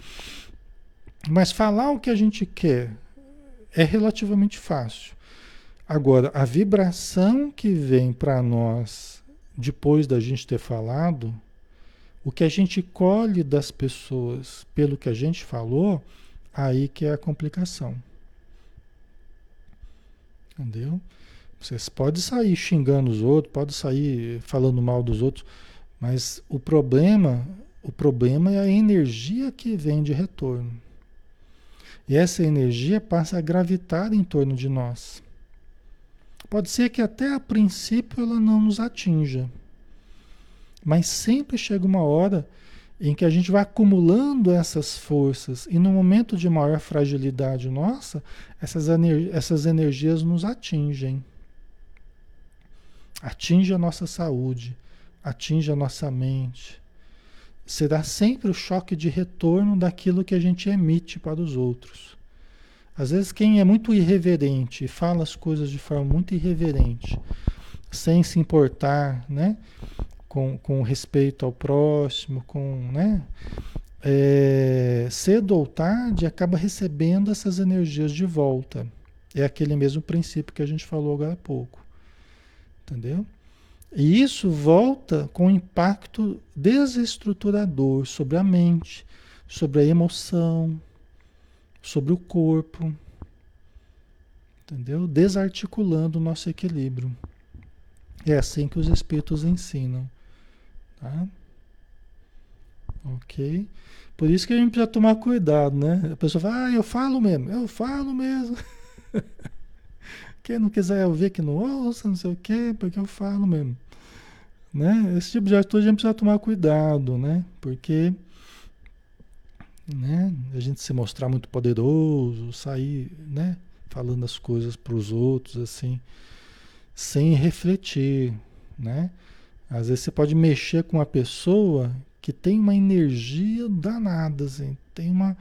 Mas falar o que a gente quer é relativamente fácil. Agora, a vibração que vem para nós depois da gente ter falado, o que a gente colhe das pessoas pelo que a gente falou, aí que é a complicação. Entendeu? Vocês podem sair xingando os outros, pode sair falando mal dos outros, mas o problema, o problema é a energia que vem de retorno. E essa energia passa a gravitar em torno de nós. Pode ser que até a princípio ela não nos atinja. Mas sempre chega uma hora em que a gente vai acumulando essas forças e no momento de maior fragilidade nossa, essas, ener essas energias nos atingem. Atinge a nossa saúde, atinge a nossa mente. Será sempre o choque de retorno daquilo que a gente emite para os outros. Às vezes quem é muito irreverente, fala as coisas de forma muito irreverente, sem se importar, né? Com, com respeito ao próximo, com, né? É, cedo ou tarde acaba recebendo essas energias de volta. É aquele mesmo princípio que a gente falou agora há pouco. Entendeu? E isso volta com impacto desestruturador sobre a mente, sobre a emoção, sobre o corpo, entendeu? Desarticulando o nosso equilíbrio. É assim que os espíritos ensinam, tá? Ok? Por isso que a gente precisa tomar cuidado, né? A pessoa fala, ah, eu falo mesmo, eu falo mesmo. Quem não quiser ouvir que não ouça, não sei o quê, porque eu falo mesmo. Né? Esse tipo de atitude a gente precisa tomar cuidado, né? Porque né? A gente se mostrar muito poderoso, sair, né? Falando as coisas para os outros assim, sem refletir, né? Às vezes você pode mexer com uma pessoa que tem uma energia danada, assim, tem uma,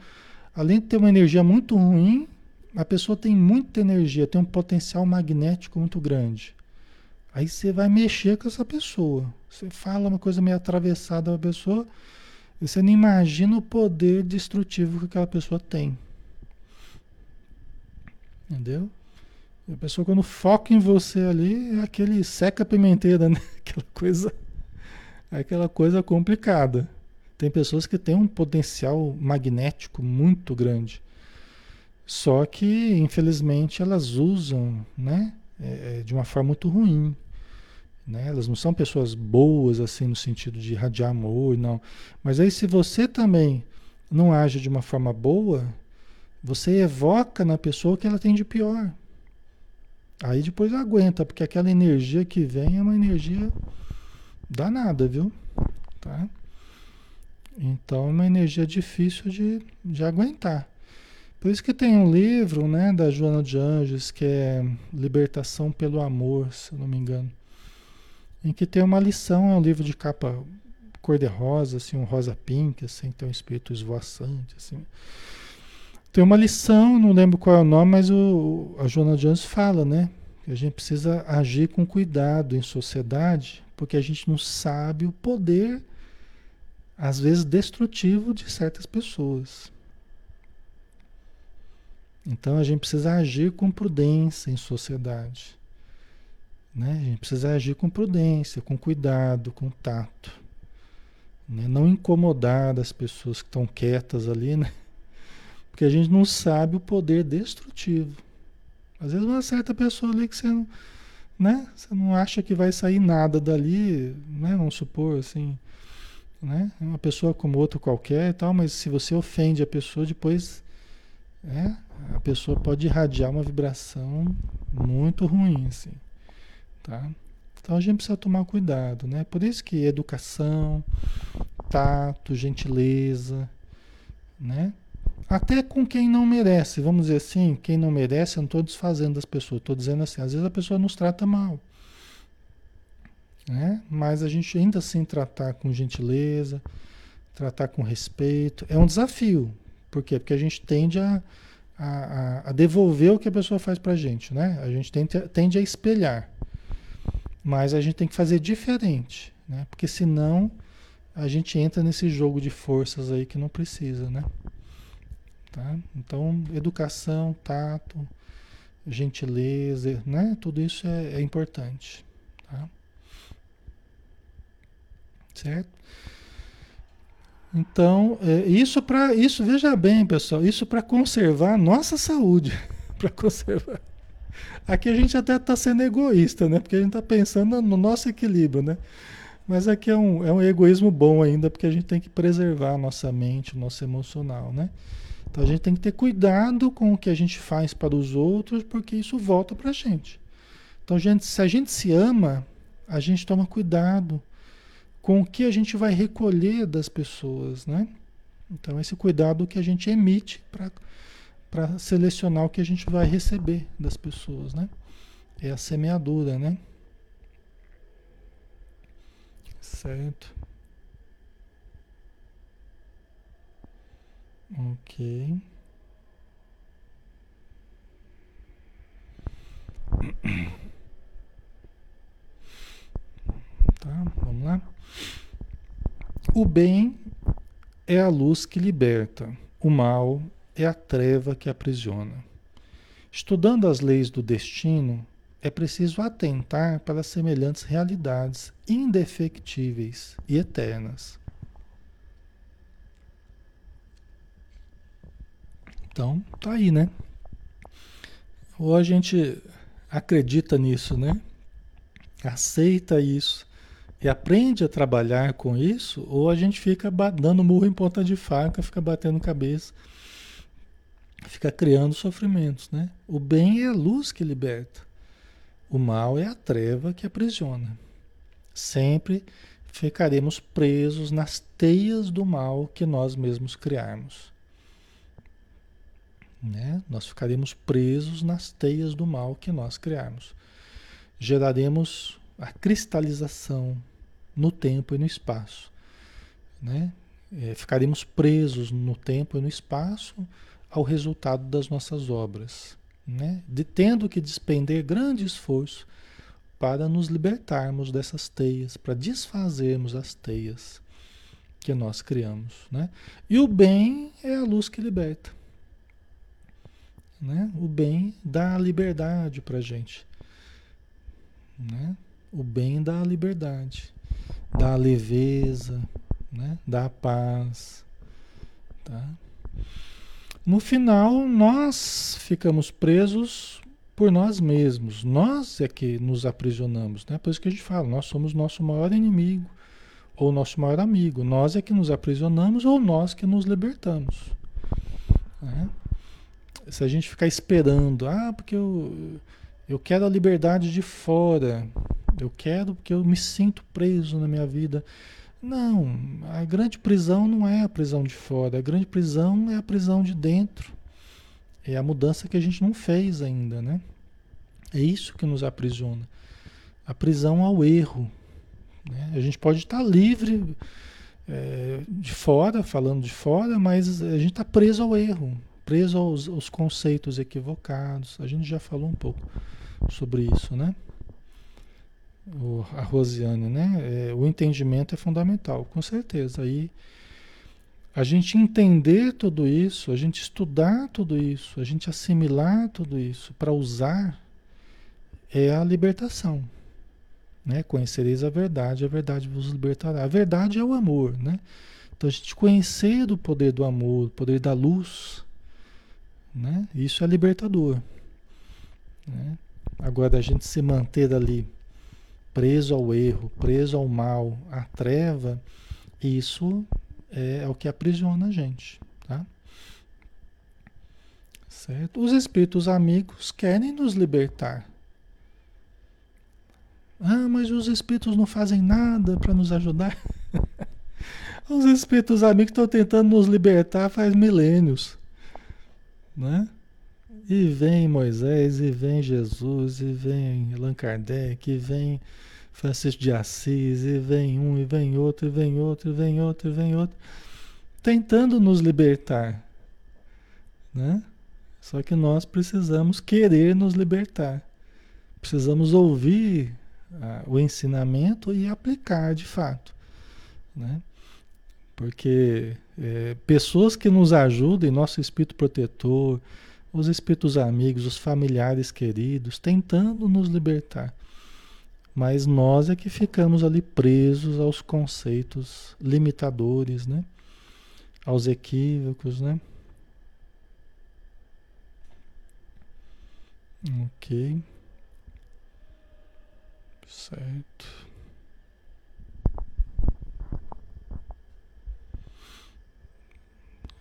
além de ter uma energia muito ruim, a pessoa tem muita energia, tem um potencial magnético muito grande. Aí você vai mexer com essa pessoa. Você fala uma coisa meio atravessada a pessoa, você não imagina o poder destrutivo que aquela pessoa tem. Entendeu? E a pessoa quando foca em você ali é aquele seca pimenteira, né? Aquela coisa, aquela coisa complicada. Tem pessoas que têm um potencial magnético muito grande. Só que, infelizmente, elas usam, né? É, é de uma forma muito ruim. Né? Elas não são pessoas boas assim no sentido de irradiar amor, não. Mas aí se você também não age de uma forma boa, você evoca na pessoa o que ela tem de pior. Aí depois aguenta, porque aquela energia que vem é uma energia danada, viu? Tá? Então é uma energia difícil de, de aguentar. Por isso que tem um livro né, da Joana de Anjos que é Libertação pelo Amor, se não me engano em que tem uma lição, é um livro de capa cor-de-rosa, assim, um rosa pink, assim, tem um espírito esvoaçante, assim. Tem uma lição, não lembro qual é o nome, mas o, a Joana Jones fala, né? A gente precisa agir com cuidado em sociedade, porque a gente não sabe o poder, às vezes, destrutivo de certas pessoas. Então a gente precisa agir com prudência em sociedade. Né? A gente precisa agir com prudência, com cuidado, com tato. Né? Não incomodar as pessoas que estão quietas ali, né? Porque a gente não sabe o poder destrutivo. Às vezes uma certa pessoa ali que você não, né? Você não acha que vai sair nada dali, né? Vamos supor assim, né? Uma pessoa como outra qualquer e tal, mas se você ofende a pessoa, depois né? a pessoa pode irradiar uma vibração muito ruim, assim. Tá? Então a gente precisa tomar cuidado, né? Por isso que educação, tato, gentileza, né? Até com quem não merece, vamos dizer assim, quem não merece, eu não estou desfazendo das pessoas, estou dizendo assim, às vezes a pessoa nos trata mal. Né? Mas a gente ainda assim tratar com gentileza, tratar com respeito, é um desafio. Por quê? Porque a gente tende a, a, a devolver o que a pessoa faz para a gente, né? A gente tende, tende a espelhar. Mas a gente tem que fazer diferente, né? Porque senão a gente entra nesse jogo de forças aí que não precisa, né? Tá? Então, educação, tato, gentileza, né? Tudo isso é, é importante, tá? Certo? Então, é, isso para isso, veja bem, pessoal, isso para conservar a nossa saúde, para conservar Aqui a gente até está sendo egoísta, né? Porque a gente está pensando no nosso equilíbrio, né? Mas aqui é um, é um egoísmo bom ainda, porque a gente tem que preservar a nossa mente, o nosso emocional, né? Então a gente tem que ter cuidado com o que a gente faz para os outros, porque isso volta para a gente. Então, gente, se a gente se ama, a gente toma cuidado com o que a gente vai recolher das pessoas, né? Então, esse cuidado que a gente emite para para selecionar o que a gente vai receber das pessoas, né? É a semeadura, né? Certo. Ok. Tá, vamos lá. O bem é a luz que liberta, o mal é a treva que aprisiona. Estudando as leis do destino, é preciso atentar para semelhantes realidades indefectíveis e eternas. Então, tá aí, né? Ou a gente acredita nisso, né? Aceita isso e aprende a trabalhar com isso, ou a gente fica dando murro em ponta de faca, fica batendo cabeça fica criando sofrimentos, né? O bem é a luz que liberta. O mal é a treva que aprisiona. Sempre ficaremos presos nas teias do mal que nós mesmos criarmos. Né? Nós ficaremos presos nas teias do mal que nós criarmos. Geraremos a cristalização no tempo e no espaço. Né? É, ficaremos presos no tempo e no espaço ao resultado das nossas obras, né? de tendo que despender grande esforço para nos libertarmos dessas teias, para desfazermos as teias que nós criamos. Né? E o bem é a luz que liberta. Né? O bem dá a liberdade para a gente. Né? O bem dá a liberdade, dá a leveza, né? dá a paz. Tá? No final, nós ficamos presos por nós mesmos. Nós é que nos aprisionamos, né? Por isso que a gente fala, nós somos nosso maior inimigo ou nosso maior amigo. Nós é que nos aprisionamos ou nós que nos libertamos. Né? Se a gente ficar esperando, ah, porque eu, eu quero a liberdade de fora, eu quero porque eu me sinto preso na minha vida. Não, a grande prisão não é a prisão de fora, a grande prisão é a prisão de dentro. É a mudança que a gente não fez ainda, né? É isso que nos aprisiona. A prisão ao erro. Né? A gente pode estar livre é, de fora, falando de fora, mas a gente está preso ao erro. preso aos, aos conceitos equivocados. A gente já falou um pouco sobre isso, né? O, a Rosiane, né? É, o entendimento é fundamental, com certeza. Aí a gente entender tudo isso, a gente estudar tudo isso, a gente assimilar tudo isso para usar é a libertação. Né? Conhecereis a verdade, a verdade vos libertará. A verdade é o amor, né? Então a gente conhecer do poder do amor, do poder da luz, né? Isso é libertador. Né? Agora a gente se manter ali preso ao erro, preso ao mal, à treva, isso é, é o que aprisiona a gente, tá? Certo? Os espíritos amigos querem nos libertar. Ah, mas os espíritos não fazem nada para nos ajudar. os espíritos amigos estão tentando nos libertar faz milênios, né? E vem Moisés, e vem Jesus, e vem Allan Kardec, e vem Francisco de Assis, e vem um, e vem outro, e vem outro, e vem outro, e vem outro, tentando nos libertar. Né? Só que nós precisamos querer nos libertar. Precisamos ouvir ah, o ensinamento e aplicar de fato. Né? Porque é, pessoas que nos ajudem, nosso espírito protetor, os espíritos amigos, os familiares queridos, tentando nos libertar. Mas nós é que ficamos ali presos aos conceitos limitadores, né? Aos equívocos, né? Ok. Certo.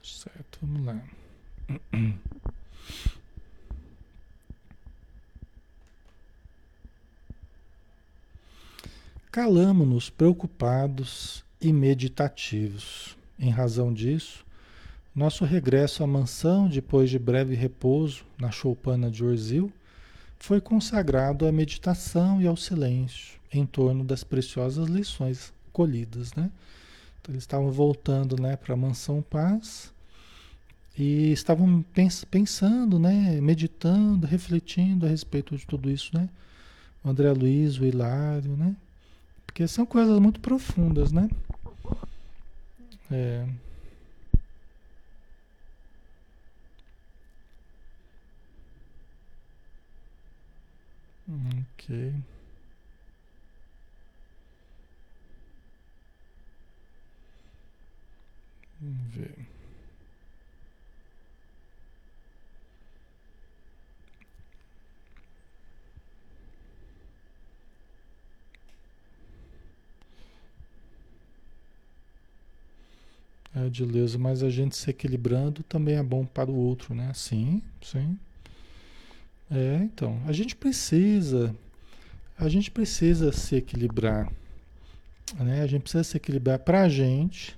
Certo, vamos lá. Calamo-nos preocupados e meditativos. Em razão disso, nosso regresso à mansão, depois de breve repouso na choupana de Orzil, foi consagrado à meditação e ao silêncio em torno das preciosas lições colhidas, né? Então, eles estavam voltando, né, para a mansão Paz e estavam pens pensando, né, meditando, refletindo a respeito de tudo isso, né? O André Luiz, o Hilário, né? Porque são coisas muito profundas, né? É. Ok. Vamos ver. É, Dileuza, mas a gente se equilibrando também é bom para o outro, né? Sim, sim. É, então, a gente precisa, a gente precisa se equilibrar, né? A gente precisa se equilibrar para a gente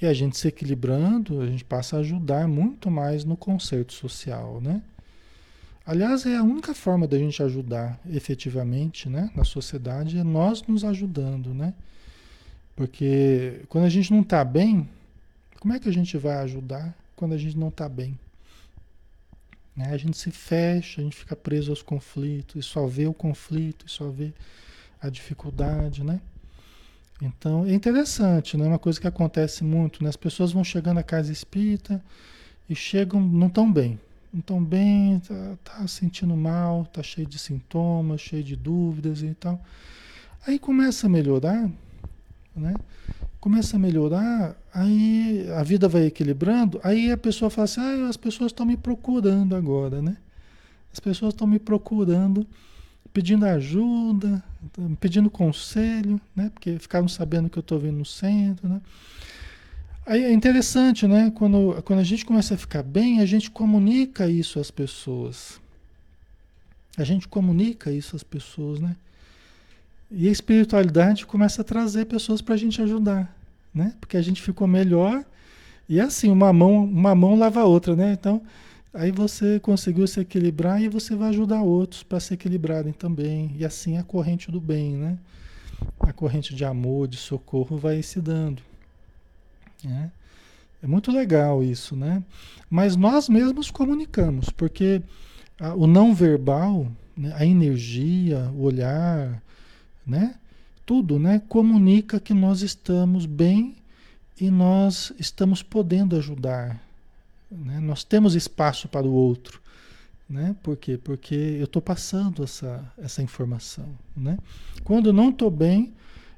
e a gente se equilibrando, a gente passa a ajudar muito mais no conceito social, né? Aliás, é a única forma da gente ajudar efetivamente, né, na sociedade é nós nos ajudando, né? Porque quando a gente não está bem, como é que a gente vai ajudar quando a gente não está bem? Né? A gente se fecha, a gente fica preso aos conflitos, e só vê o conflito, e só vê a dificuldade, né? Então é interessante, né? Uma coisa que acontece muito, né? As pessoas vão chegando à casa espírita e chegam, não estão bem. Não estão bem, tá, tá, sentindo mal, tá cheio de sintomas, cheio de dúvidas e tal. Aí começa a melhorar, né? Começa a melhorar, aí a vida vai equilibrando, aí a pessoa fala assim, ah, as pessoas estão me procurando agora, né? As pessoas estão me procurando, pedindo ajuda, pedindo conselho, né? Porque ficaram sabendo que eu estou vindo no centro, né? Aí é interessante, né? Quando, quando a gente começa a ficar bem, a gente comunica isso às pessoas. A gente comunica isso às pessoas, né? E a espiritualidade começa a trazer pessoas para a gente ajudar né? Porque a gente ficou melhor. E é assim, uma mão, uma mão lava a outra, né? Então, aí você conseguiu se equilibrar e você vai ajudar outros para se equilibrarem também. E assim a corrente do bem, né? A corrente de amor, de socorro vai se dando. Né? É muito legal isso, né? Mas nós mesmos comunicamos, porque a, o não verbal, né, a energia, o olhar, né? Tudo, né? Comunica que nós estamos bem e nós estamos podendo ajudar. Né? Nós temos espaço para o outro. Né? Por quê? Porque eu estou passando essa, essa informação. Né? Quando não estou bem,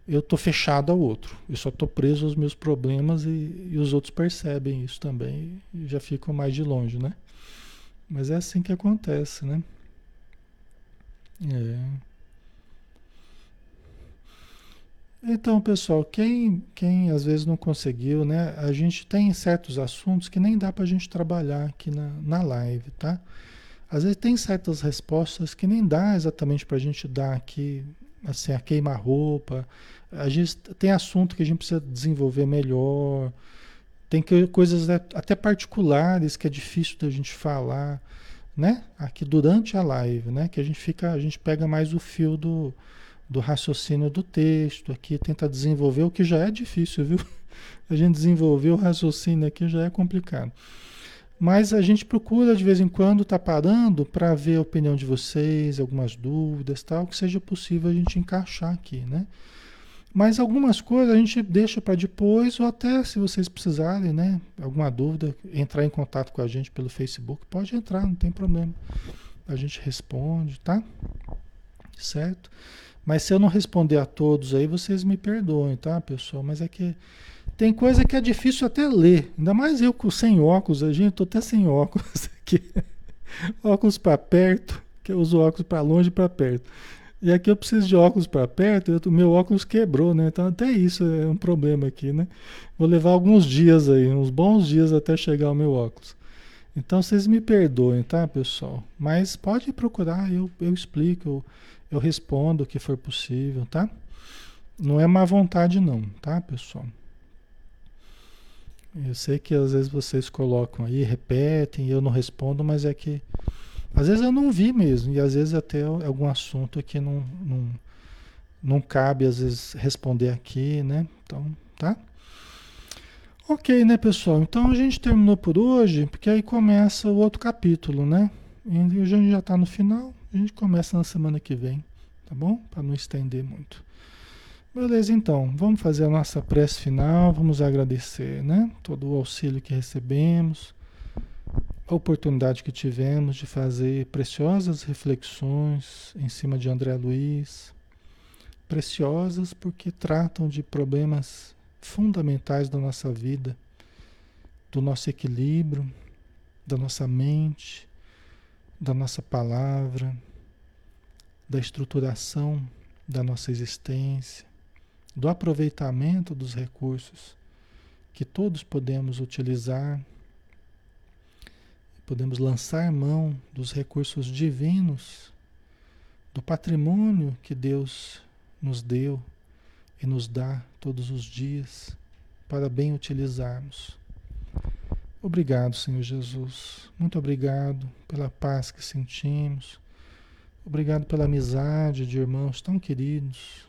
eu estou fechado ao outro. Eu só estou preso aos meus problemas e, e, os outros percebem isso também e já ficam mais de longe, né? Mas é assim que acontece, né? É. Então, pessoal, quem, quem às vezes não conseguiu, né? A gente tem certos assuntos que nem dá para a gente trabalhar aqui na, na live, tá? Às vezes tem certas respostas que nem dá exatamente para a gente dar aqui, assim, a queima-roupa, a gente tem assunto que a gente precisa desenvolver melhor, tem que, coisas até particulares que é difícil da gente falar, né? Aqui durante a live, né? Que a gente fica, a gente pega mais o fio do, do raciocínio do texto aqui, tenta desenvolver o que já é difícil, viu? A gente desenvolver o raciocínio aqui já é complicado. Mas a gente procura de vez em quando estar tá parando para ver a opinião de vocês, algumas dúvidas, tal, que seja possível a gente encaixar aqui, né? Mas algumas coisas a gente deixa para depois, ou até se vocês precisarem, né? Alguma dúvida, entrar em contato com a gente pelo Facebook, pode entrar, não tem problema. A gente responde, tá? Certo? Mas se eu não responder a todos aí, vocês me perdoem, tá, pessoal? Mas é que tem coisa que é difícil até ler. Ainda mais eu sem óculos, a gente, tô até sem óculos aqui. óculos para perto, que eu uso óculos para longe e para perto. E aqui eu preciso de óculos para perto, o meu óculos quebrou, né? Então até isso é um problema aqui, né? Vou levar alguns dias aí, uns bons dias até chegar o meu óculos. Então vocês me perdoem, tá, pessoal? Mas pode procurar, eu, eu explico, eu, eu respondo o que for possível, tá? Não é má vontade não, tá, pessoal? Eu sei que às vezes vocês colocam aí, repetem, e eu não respondo, mas é que às vezes eu não vi mesmo, e às vezes até algum assunto que não, não, não cabe, às vezes, responder aqui, né? Então, tá? Ok, né, pessoal? Então a gente terminou por hoje, porque aí começa o outro capítulo, né? E a gente já está no final, a gente começa na semana que vem, tá bom? Para não estender muito. Beleza, então, vamos fazer a nossa prece final, vamos agradecer, né? Todo o auxílio que recebemos a oportunidade que tivemos de fazer preciosas reflexões em cima de André Luiz, preciosas porque tratam de problemas fundamentais da nossa vida, do nosso equilíbrio, da nossa mente, da nossa palavra, da estruturação da nossa existência, do aproveitamento dos recursos que todos podemos utilizar podemos lançar mão dos recursos divinos, do patrimônio que Deus nos deu e nos dá todos os dias para bem utilizarmos. Obrigado, Senhor Jesus. Muito obrigado pela paz que sentimos. Obrigado pela amizade de irmãos tão queridos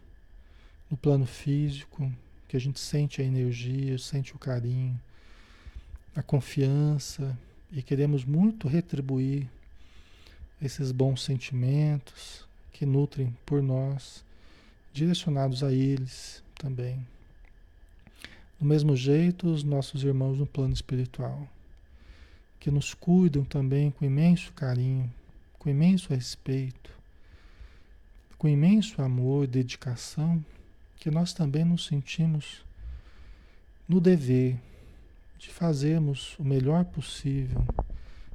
no plano físico, que a gente sente a energia, sente o carinho, a confiança, e queremos muito retribuir esses bons sentimentos que nutrem por nós, direcionados a eles também. Do mesmo jeito, os nossos irmãos no plano espiritual, que nos cuidam também com imenso carinho, com imenso respeito, com imenso amor e dedicação, que nós também nos sentimos no dever de fazermos o melhor possível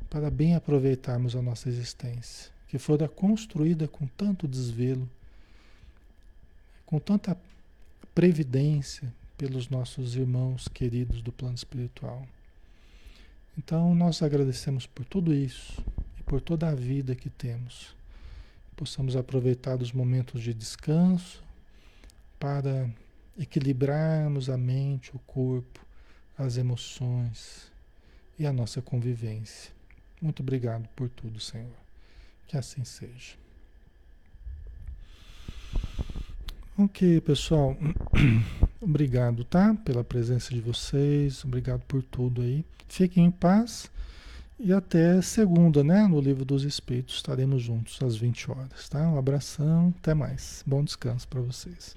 para bem aproveitarmos a nossa existência, que fora construída com tanto desvelo, com tanta previdência pelos nossos irmãos queridos do plano espiritual. Então, nós agradecemos por tudo isso e por toda a vida que temos. Possamos aproveitar os momentos de descanso para equilibrarmos a mente, o corpo, as emoções e a nossa convivência. Muito obrigado por tudo, Senhor. Que assim seja. Ok, pessoal. Obrigado, tá? Pela presença de vocês, obrigado por tudo aí. Fiquem em paz e até segunda, né? No Livro dos Espíritos estaremos juntos às 20 horas, tá? Um abração, até mais. Bom descanso para vocês.